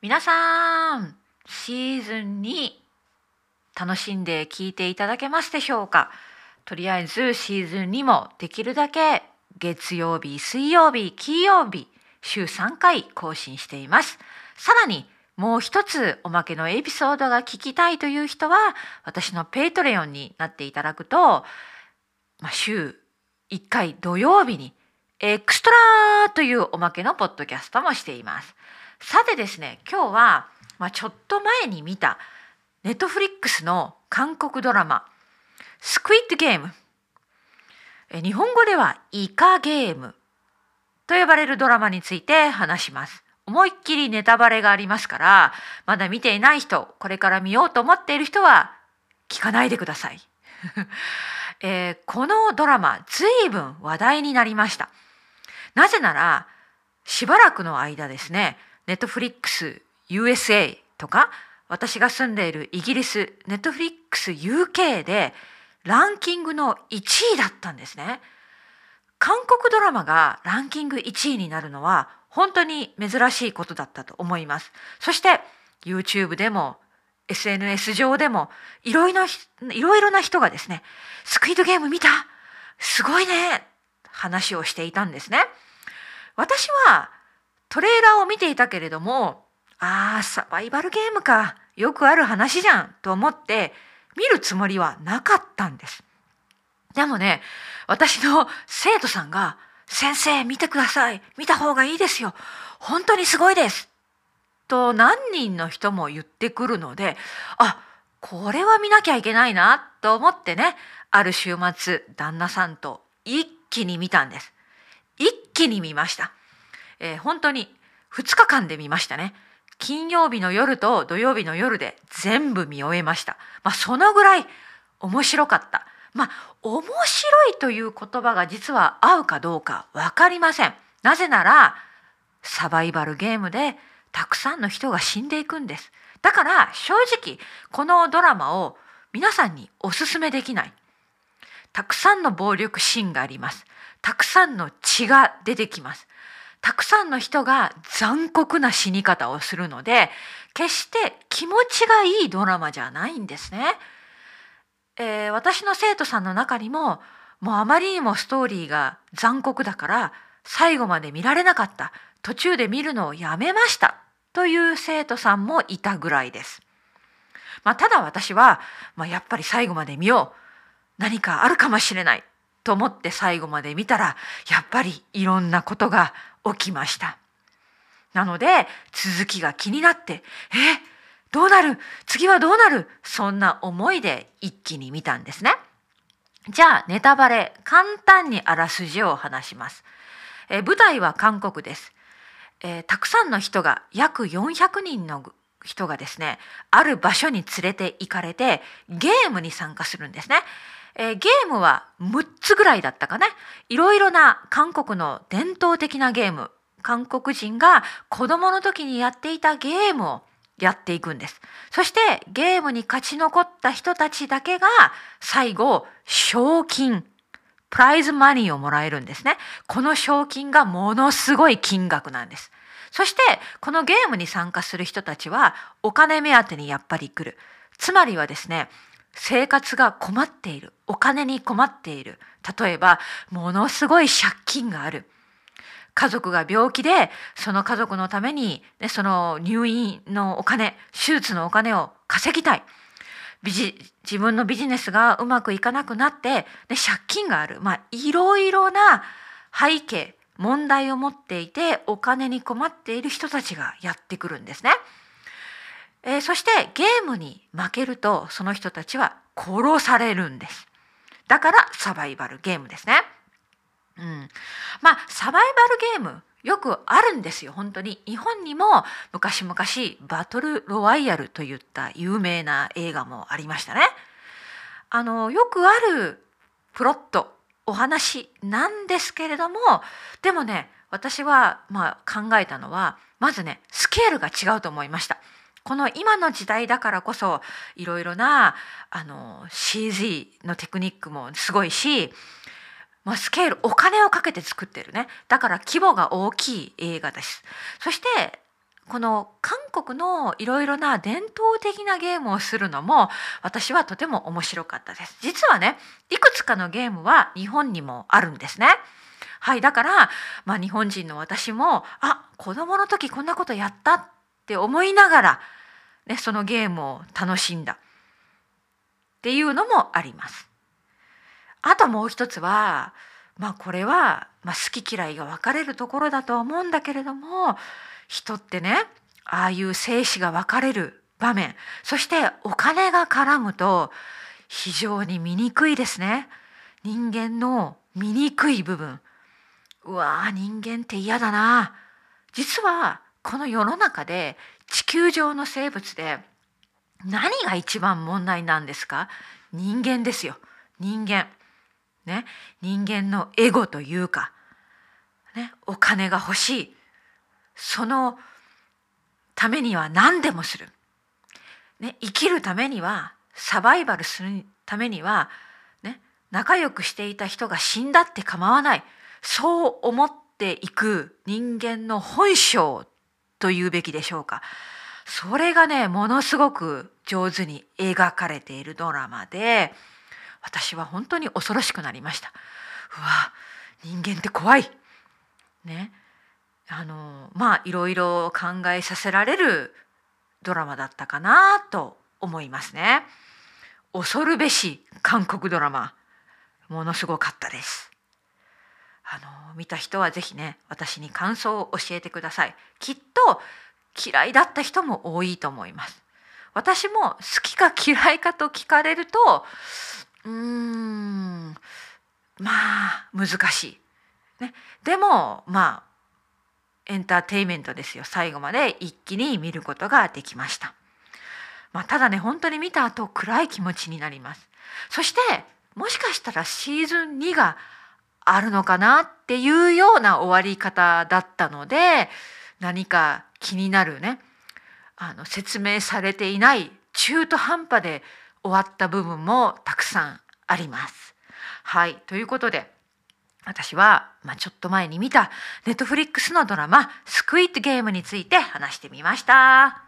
皆さんシーズン2楽しんで聞いていただけますでしょうか？とりあえずシーズン2もできるだけ月曜日水曜日金曜日週3回更新していますさらにもう一つおまけのエピソードが聞きたいという人は私の Patreon になっていただくと、まあ、週1回土曜日にエクストラというおまけのポッドキャストもしています。さてですね今日は、まあ、ちょっと前に見たネットフリックスの韓国ドラマ「スクイッドゲーム」日本語では「イカゲーム」と呼ばれるドラマについて話します。思いっきりネタバレがありますからまだ見ていない人これから見ようと思っている人は聞かないでください。えー、このドラマ随分話題になりました。なぜならしばらくの間ですねネットフリックス USA とか私が住んでいるイギリスネットフリックス UK でランキングの1位だったんですね。韓国ドラマがランキング1位になるのは本当に珍しいことだったと思います。そして YouTube でも SNS 上でもいろいろいろいろな人がですね、スクイードゲーム見たすごいね話をしていたんですね。私はトレーラーを見ていたけれども、ああ、サバイバルゲームか。よくある話じゃん。と思って見るつもりはなかったんです。でもね、私の生徒さんが先生見てください。見た方がいいですよ。本当にすごいです。と何人の人も言ってくるのであこれは見なきゃいけないな。と思ってねある週末旦那さんと一気に見たんです。一気に見ました、えー、本当に2日間で見ましたね金曜日の夜と土曜日の夜で全部見終えましたまあそのぐらい面白かったまあ面白いという言葉が実は合うかどうか分かりません。なぜならサバイバルゲームでたくさんの人が死んでいくんです。だから正直このドラマを皆さんにおすすめできない。たくさんの暴力シーンがあります。たくさんの血が出てきます。たくさんの人が残酷な死に方をするので決して気持ちがいいドラマじゃないんですね。えー、私の生徒さんの中にももうあまりにもストーリーが残酷だから最後まで見られなかった途中で見るのをやめましたという生徒さんもいたぐらいです。まあ、ただ私は、まあ、やっぱり最後まで見よう何かあるかもしれないと思って最後まで見たらやっぱりいろんなことが起きました。なので続きが気になって「えどうなる？次はどうなる？そんな思いで一気に見たんですね。じゃあネタバレ簡単にあらすじを話します。え舞台は韓国です、えー、たくさんの人が約400人の人がですねある場所に連れて行かれてゲームに参加するんですね。えー、ゲームは6つぐらいだったかねいろいろな韓国の伝統的なゲーム韓国人が子供の時にやっていたゲームをやっていくんです。そしてゲームに勝ち残った人たちだけが最後賞金プライズマニーをもらえるんですね。この賞金がものすごい金額なんです。そしてこのゲームに参加する人たちはお金目当てにやっぱり来る。つまりはですね生活が困っている。お金に困っている。例えばものすごい借金がある。家族が病気でその家族のために、その入院のお金手術のお金を稼ぎたい。自分のビジネスがうまくいかなくなって、ね、借金がある、まあ、いろいろな背景問題を持っていてお金に困っている人たちがやってくるんですね。えー、そしてゲームに負けるとその人たちは殺されるんです。だからサバイバルゲームですね。うん、まあサバイバルゲームよくあるんですよ本当に日本にも昔々バトルロワイヤルといった有名な映画もありましたね。あのよくあるプロットお話なんですけれどもでもね私はまあ考えたのはまずねスケールが違うと思いました。この今の時代だからこそいろいろなあの CG のテクニックもすごいしまあ、スケールお金をかけて作ってるねだから規模が大きい映画ですそしてこの韓国のいろいろな伝統的なゲームをするのも私はとても面白かったです。実はねいくつかのゲームは日本にもあるんですね。はいだから、まあ、日本人の私もあ子供の時こんなことやったって思いながら、ね、そのゲームを楽しんだ。っていうのもあります。あともう一つはまあこれは、まあ、好き嫌いが分かれるところだとは思うんだけれども人ってねああいう生死が分かれる場面そしてお金が絡むと非常に醜いですね。人間の醜い部分。うわー人間って嫌だな。実はこの世の中で地球上の生物で何が一番問題なんですか？人間ですよ。人間。ね？人間のエゴというか、ね、お金が欲しい。そのためには何でもする、ね、生きるためにはサバイバルするためには、ね、仲良くしていた人が死んだって構わない。そう思っていく人間の本性というべきでしょうか。それがねものすごく上手に描かれているドラマで私は本当に恐ろしくなりました。うわ人間って怖い。ねあのまあいろいろ考えさせられるドラマだったかなと思いますね。恐るべし韓国ドラマものすごかったです。見た人は是非ね私に感想を教えてください。きっと嫌いだった人も多いと思います。私も好きか嫌いかと聞かれるとうーんまあ難しい。ね、でもまあエンターテイメントですよ最後まで一気に見ることができました。まあ、ただね本当に見た後暗い気持ちになります。そしてもしかしたらシーズン2があるのかなっていうような終わり方だったので何か気になるねあの説明されていない中途半端で終わった部分もたくさんあります。はいということで私は、まあ、ちょっと前に見たネットフリックスのドラマ「スクイットゲーム」について話してみました。